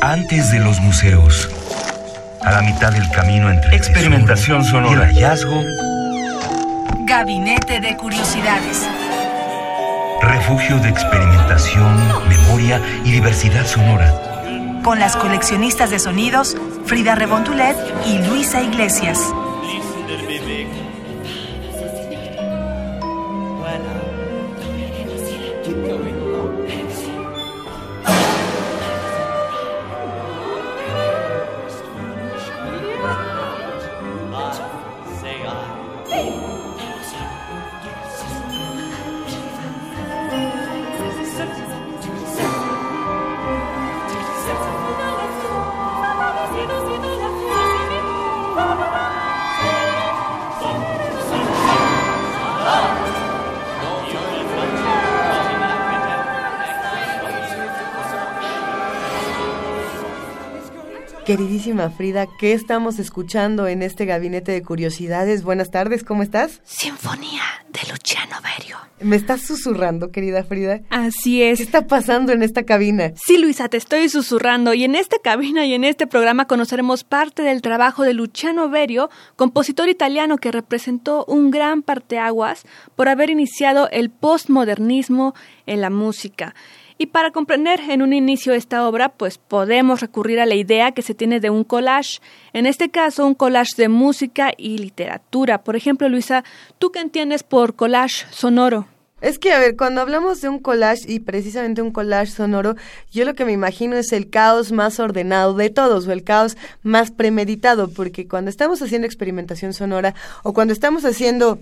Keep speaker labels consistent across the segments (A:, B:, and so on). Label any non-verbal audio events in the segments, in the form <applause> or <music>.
A: Antes de los museos. A la mitad del camino entre experimentación sonora y hallazgo.
B: Gabinete de Curiosidades.
A: Refugio de experimentación, memoria y diversidad sonora.
B: Con las coleccionistas de sonidos Frida Rebontulet y Luisa Iglesias.
C: Queridísima Frida, ¿qué estamos escuchando en este gabinete de curiosidades? Buenas tardes, ¿cómo estás?
D: Sinfonía de Luciano Berio.
C: ¿Me estás susurrando, querida Frida?
D: Así es.
C: ¿Qué está pasando en esta cabina?
D: Sí, Luisa, te estoy susurrando. Y en esta cabina y en este programa conoceremos parte del trabajo de Luciano Berio, compositor italiano que representó un gran parteaguas por haber iniciado el postmodernismo en la música. Y para comprender en un inicio esta obra, pues podemos recurrir a la idea que se tiene de un collage. En este caso, un collage de música y literatura. Por ejemplo, Luisa, ¿tú qué entiendes por collage sonoro?
C: Es que, a ver, cuando hablamos de un collage y precisamente un collage sonoro, yo lo que me imagino es el caos más ordenado de todos o el caos más premeditado, porque cuando estamos haciendo experimentación sonora o cuando estamos haciendo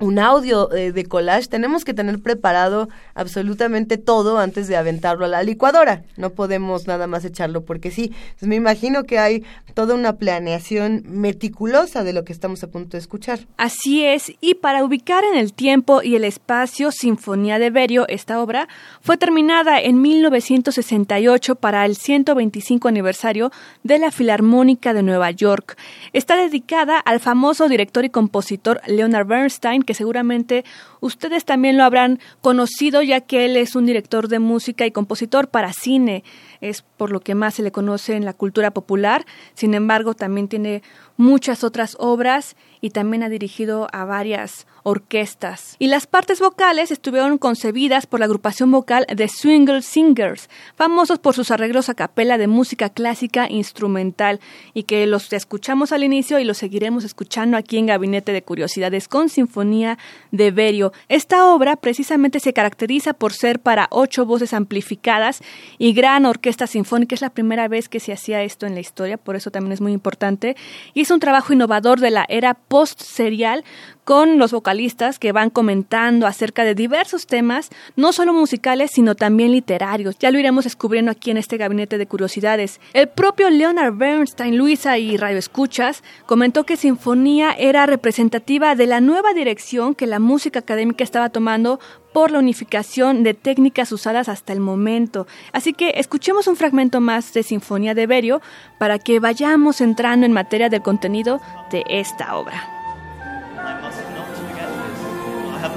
C: un audio eh, de collage, tenemos que tener preparado absolutamente todo antes de aventarlo a la licuadora. No podemos nada más echarlo porque sí. Me imagino que hay toda una planeación meticulosa de lo que estamos a punto de escuchar.
D: Así es, y para ubicar en el tiempo y el espacio Sinfonía de Berio, esta obra fue terminada en 1968 para el 125 aniversario de la Filarmónica de Nueva York. Está dedicada al famoso director y compositor Leonard Bernstein, que seguramente ustedes también lo habrán conocido ya que él es un director de música y compositor para cine, es por lo que más se le conoce en la cultura popular, sin embargo también tiene muchas otras obras y también ha dirigido a varias orquestas. Y las partes vocales estuvieron concebidas por la agrupación vocal de Swingle Singers, famosos por sus arreglos a capela de música clásica instrumental y que los escuchamos al inicio y los seguiremos escuchando aquí en Gabinete de Curiosidades con Sinfonía de Berio. Esta obra precisamente se caracteriza por ser para ocho voces amplificadas y gran orquesta sinfónica. Es la primera vez que se hacía esto en la historia, por eso también es muy importante. Y es un trabajo innovador de la era post-serial con los vocalistas que van comentando acerca de diversos temas, no solo musicales, sino también literarios. Ya lo iremos descubriendo aquí en este gabinete de curiosidades. El propio Leonard Bernstein, Luisa y Radio Escuchas, comentó que Sinfonía era representativa de la nueva dirección que la música académica estaba tomando por la unificación de técnicas usadas hasta el momento. Así que escuchemos un fragmento más de Sinfonía de Berio para que vayamos entrando en materia del contenido de esta obra.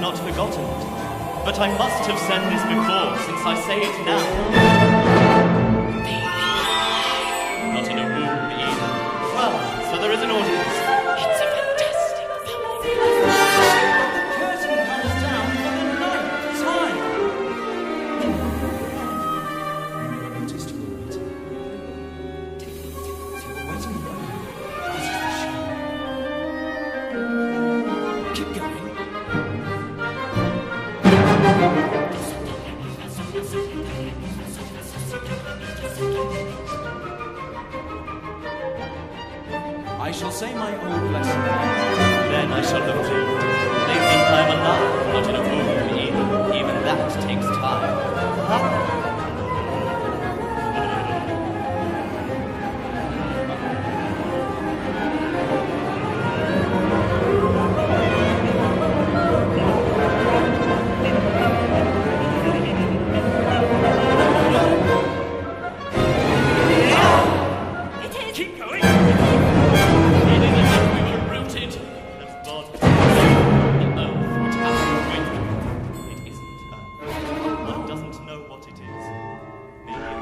E: Not forgotten it. But I must have said this before, since I say it now.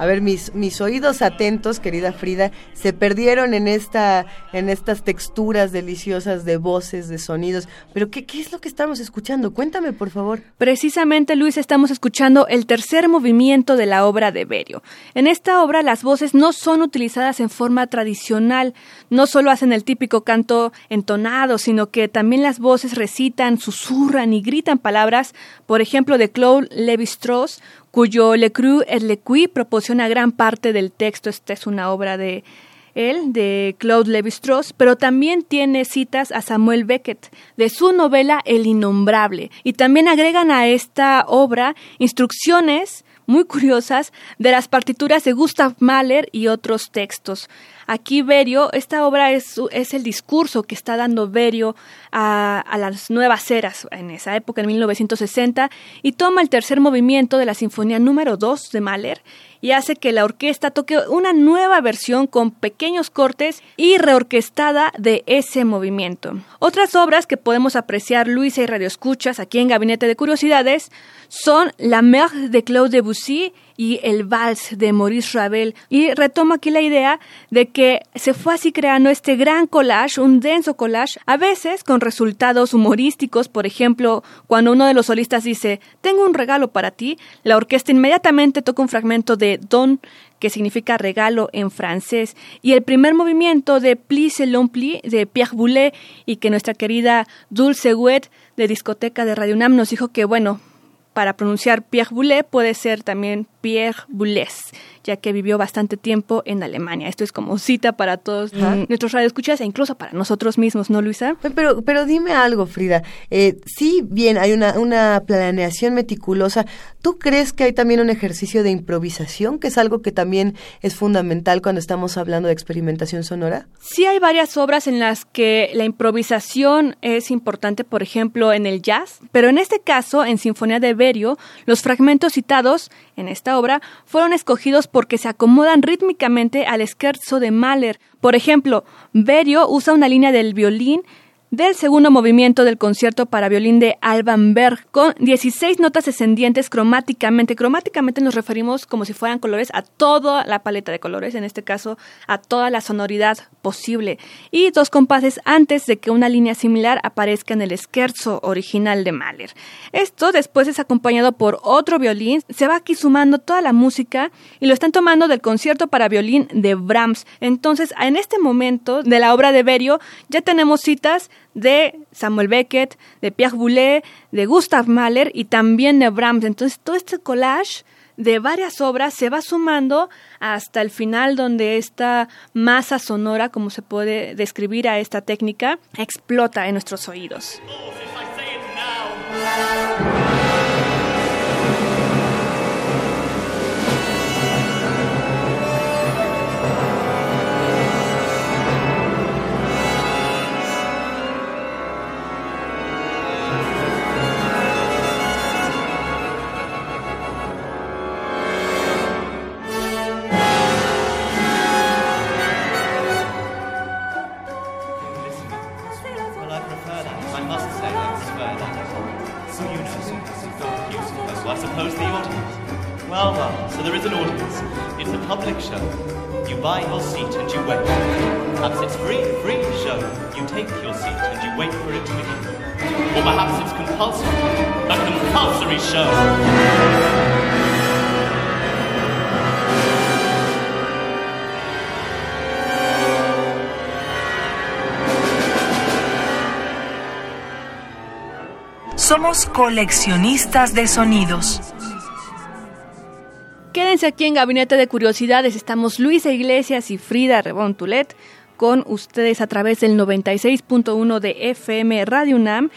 C: A ver, mis, mis oídos atentos, querida Frida, se perdieron en esta, en estas texturas deliciosas de voces, de sonidos. Pero ¿qué, qué es lo que estamos escuchando? Cuéntame, por favor.
D: Precisamente, Luis, estamos escuchando el tercer movimiento de la obra de Berio. En esta obra las voces no son utilizadas en forma tradicional, no solo hacen el típico canto entonado, sino que también las voces recitan, susurran y gritan palabras, por ejemplo, de Claude Lévi-Strauss, cuyo Le Cru et Le Cui proporciona gran parte del texto. Esta es una obra de él, de Claude Lévi-Strauss, pero también tiene citas a Samuel Beckett de su novela El Innombrable. Y también agregan a esta obra instrucciones muy curiosas de las partituras de Gustav Mahler y otros textos. Aquí Berio, esta obra es, es el discurso que está dando Berio a, las nuevas eras en esa época, en 1960, y toma el tercer movimiento de la Sinfonía número 2 de Mahler y hace que la orquesta toque una nueva versión con pequeños cortes y reorquestada de ese movimiento. Otras obras que podemos apreciar Luisa y Radio Escuchas aquí en Gabinete de Curiosidades son La Mer de Claude Debussy y el vals de Maurice Ravel. Y retomo aquí la idea de que se fue así creando este gran collage, un denso collage, a veces con resultados humorísticos, por ejemplo, cuando uno de los solistas dice, tengo un regalo para ti, la orquesta inmediatamente toca un fragmento de Don que significa regalo en francés, y el primer movimiento de Pli selon Pli de Pierre Boulet y que nuestra querida Dulce Wet de discoteca de Radio UNAM nos dijo que bueno, para pronunciar Pierre Boulet puede ser también Pierre Boulez, ya que vivió bastante tiempo en Alemania. Esto es como cita para todos nuestros radioescuchas e incluso para nosotros mismos, ¿no, Luisa?
C: Pero, pero dime algo, Frida. Eh, sí, bien, hay una, una planeación meticulosa. ¿Tú crees que hay también un ejercicio de improvisación, que es algo que también es fundamental cuando estamos hablando de experimentación sonora?
D: Sí, hay varias obras en las que la improvisación es importante, por ejemplo, en el jazz, pero en este caso, en Sinfonía de Berio, los fragmentos citados en esta obra fueron escogidos porque se acomodan rítmicamente al scherzo de Mahler. Por ejemplo, Berio usa una línea del violín del segundo movimiento del concierto para violín de Alban Berg, con 16 notas descendientes cromáticamente. Cromáticamente nos referimos como si fueran colores a toda la paleta de colores, en este caso a toda la sonoridad posible, y dos compases antes de que una línea similar aparezca en el scherzo original de Mahler. Esto después es acompañado por otro violín, se va aquí sumando toda la música y lo están tomando del concierto para violín de Brahms. Entonces, en este momento de la obra de Berio ya tenemos citas de Samuel Beckett, de Pierre Boulez, de Gustav Mahler y también de Brahms. Entonces todo este collage de varias obras se va sumando hasta el final donde esta masa sonora, como se puede describir a esta técnica, explota en nuestros oídos.
E: Your seat and you wait for it to begin. Or perhaps it's compulsory. A compulsory show.
B: Somos coleccionistas de sonidos.
D: Quédense aquí en Gabinete de Curiosidades. Estamos Luisa Iglesias y Frida Rebontulet con ustedes a través del 96.1 de FM Radio UNAM.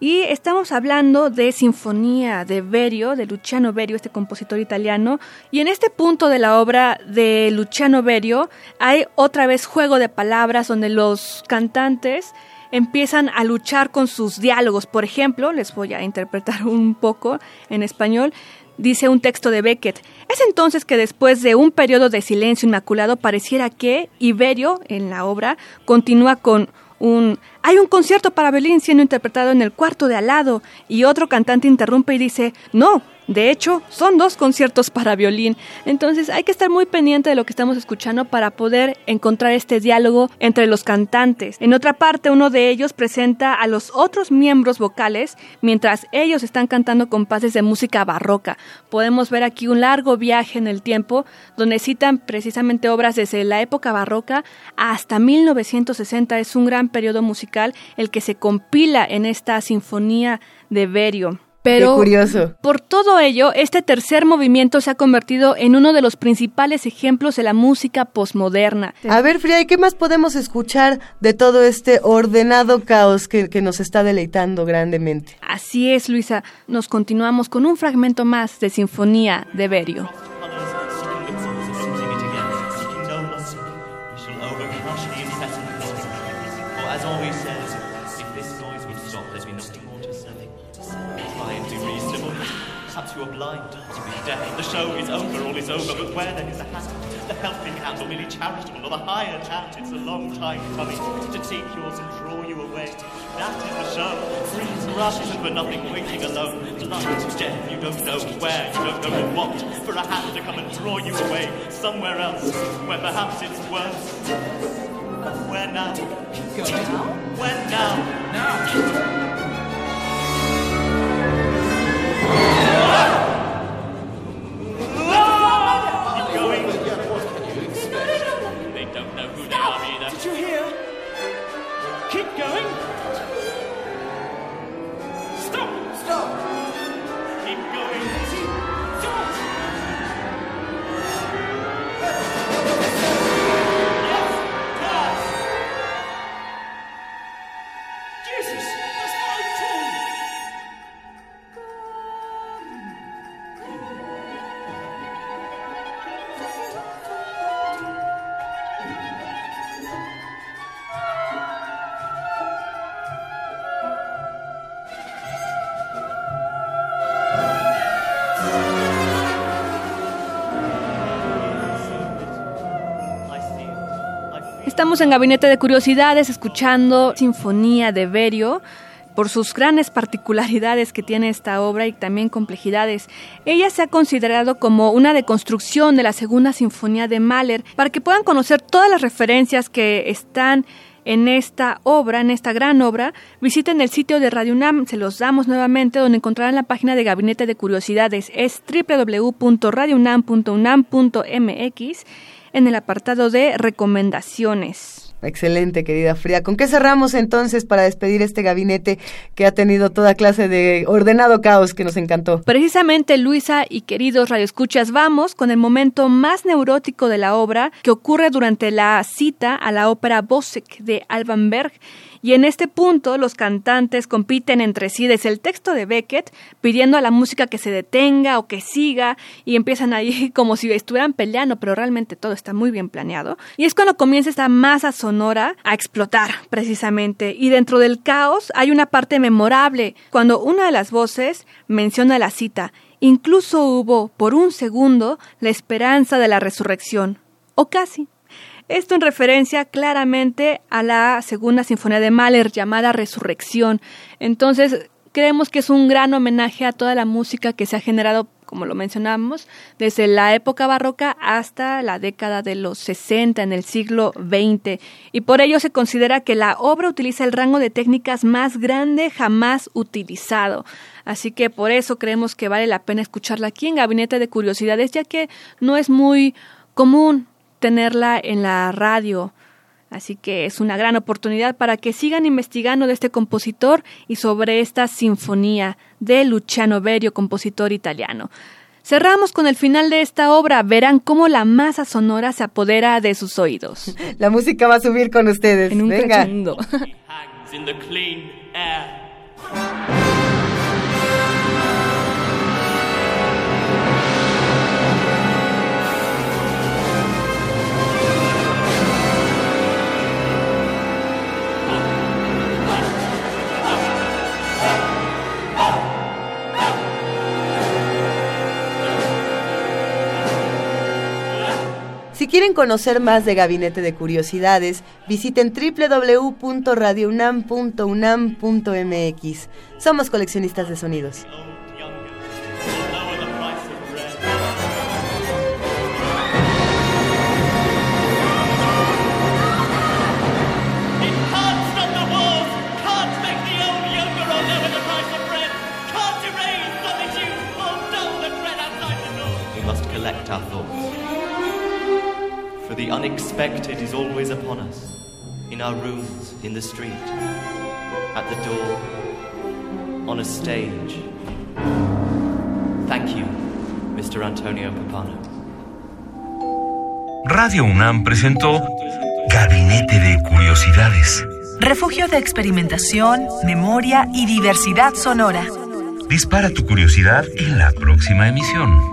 D: Y estamos hablando de Sinfonía de Berio, de Luciano Berio, este compositor italiano. Y en este punto de la obra de Luciano Berio hay otra vez juego de palabras donde los cantantes empiezan a luchar con sus diálogos. Por ejemplo, les voy a interpretar <laughs> un poco en español, dice un texto de Beckett. Es entonces que después de un periodo de silencio inmaculado pareciera que Iberio, en la obra, continúa con un hay un concierto para violín siendo interpretado en el cuarto de al lado y otro cantante interrumpe y dice, no, de hecho, son dos conciertos para violín, entonces hay que estar muy pendiente de lo que estamos escuchando para poder encontrar este diálogo entre los cantantes. En otra parte, uno de ellos presenta a los otros miembros vocales mientras ellos están cantando compases de música barroca. Podemos ver aquí un largo viaje en el tiempo donde citan precisamente obras desde la época barroca hasta 1960. Es un gran periodo musical el que se compila en esta sinfonía de Berio. Pero
C: curioso.
D: por todo ello, este tercer movimiento se ha convertido en uno de los principales ejemplos de la música posmoderna.
C: A ver, Frida, ¿y qué más podemos escuchar de todo este ordenado caos que, que nos está deleitando grandemente?
D: Así es, Luisa. Nos continuamos con un fragmento más de Sinfonía de Berio.
E: Show is over, all is over, but where then is the hazard? The helping hand, or merely charitable, or the higher chant? It's a long time coming to take yours and draw you away. That is the show. Breeze rushes and for nothing, waiting alone. Light, death, you don't know where, you don't know what. For a hand to come and draw you away somewhere else, where perhaps it's worse. Where now? Go now? When now? Now!
D: Estamos en Gabinete de Curiosidades escuchando Sinfonía de Berio por sus grandes particularidades que tiene esta obra y también complejidades. Ella se ha considerado como una deconstrucción de la segunda sinfonía de Mahler para que puedan conocer todas las referencias que están en esta obra, en esta gran obra, visiten el sitio de Radio UNAM, se los damos nuevamente, donde encontrarán la página de Gabinete de Curiosidades, es www.radiounam.unam.mx en el apartado de recomendaciones.
C: Excelente, querida Fría. ¿Con qué cerramos entonces para despedir este gabinete que ha tenido toda clase de ordenado caos que nos encantó?
D: Precisamente, Luisa y queridos radioescuchas, vamos con el momento más neurótico de la obra que ocurre durante la cita a la ópera Bosek de Alban Berg y en este punto los cantantes compiten entre sí desde el texto de Beckett, pidiendo a la música que se detenga o que siga, y empiezan ahí <laughs> como si estuvieran peleando, pero realmente todo está muy bien planeado. Y es cuando comienza esta masa sonora a explotar, precisamente. Y dentro del caos hay una parte memorable, cuando una de las voces menciona la cita. Incluso hubo, por un segundo, la esperanza de la resurrección. O casi. Esto en referencia claramente a la segunda sinfonía de Mahler llamada Resurrección. Entonces, creemos que es un gran homenaje a toda la música que se ha generado, como lo mencionamos, desde la época barroca hasta la década de los 60 en el siglo XX. Y por ello se considera que la obra utiliza el rango de técnicas más grande jamás utilizado. Así que por eso creemos que vale la pena escucharla aquí en Gabinete de Curiosidades, ya que no es muy común tenerla en la radio. Así que es una gran oportunidad para que sigan investigando de este compositor y sobre esta sinfonía de Luciano Berio, compositor italiano. Cerramos con el final de esta obra. Verán cómo la masa sonora se apodera de sus oídos. <laughs>
C: La música va a subir con ustedes.
D: En un
C: Venga. Quieren conocer más de Gabinete de Curiosidades, visiten www.radiounam.unam.mx. Somos coleccionistas de sonidos.
E: The unexpected is always upon us, in our rooms, in the street, at the door, on a stage. Thank you, Mr. Antonio Papano.
A: Radio UNAM presentó Gabinete de Curiosidades.
B: Refugio de experimentación, memoria y diversidad sonora.
A: Dispara tu curiosidad en la próxima emisión.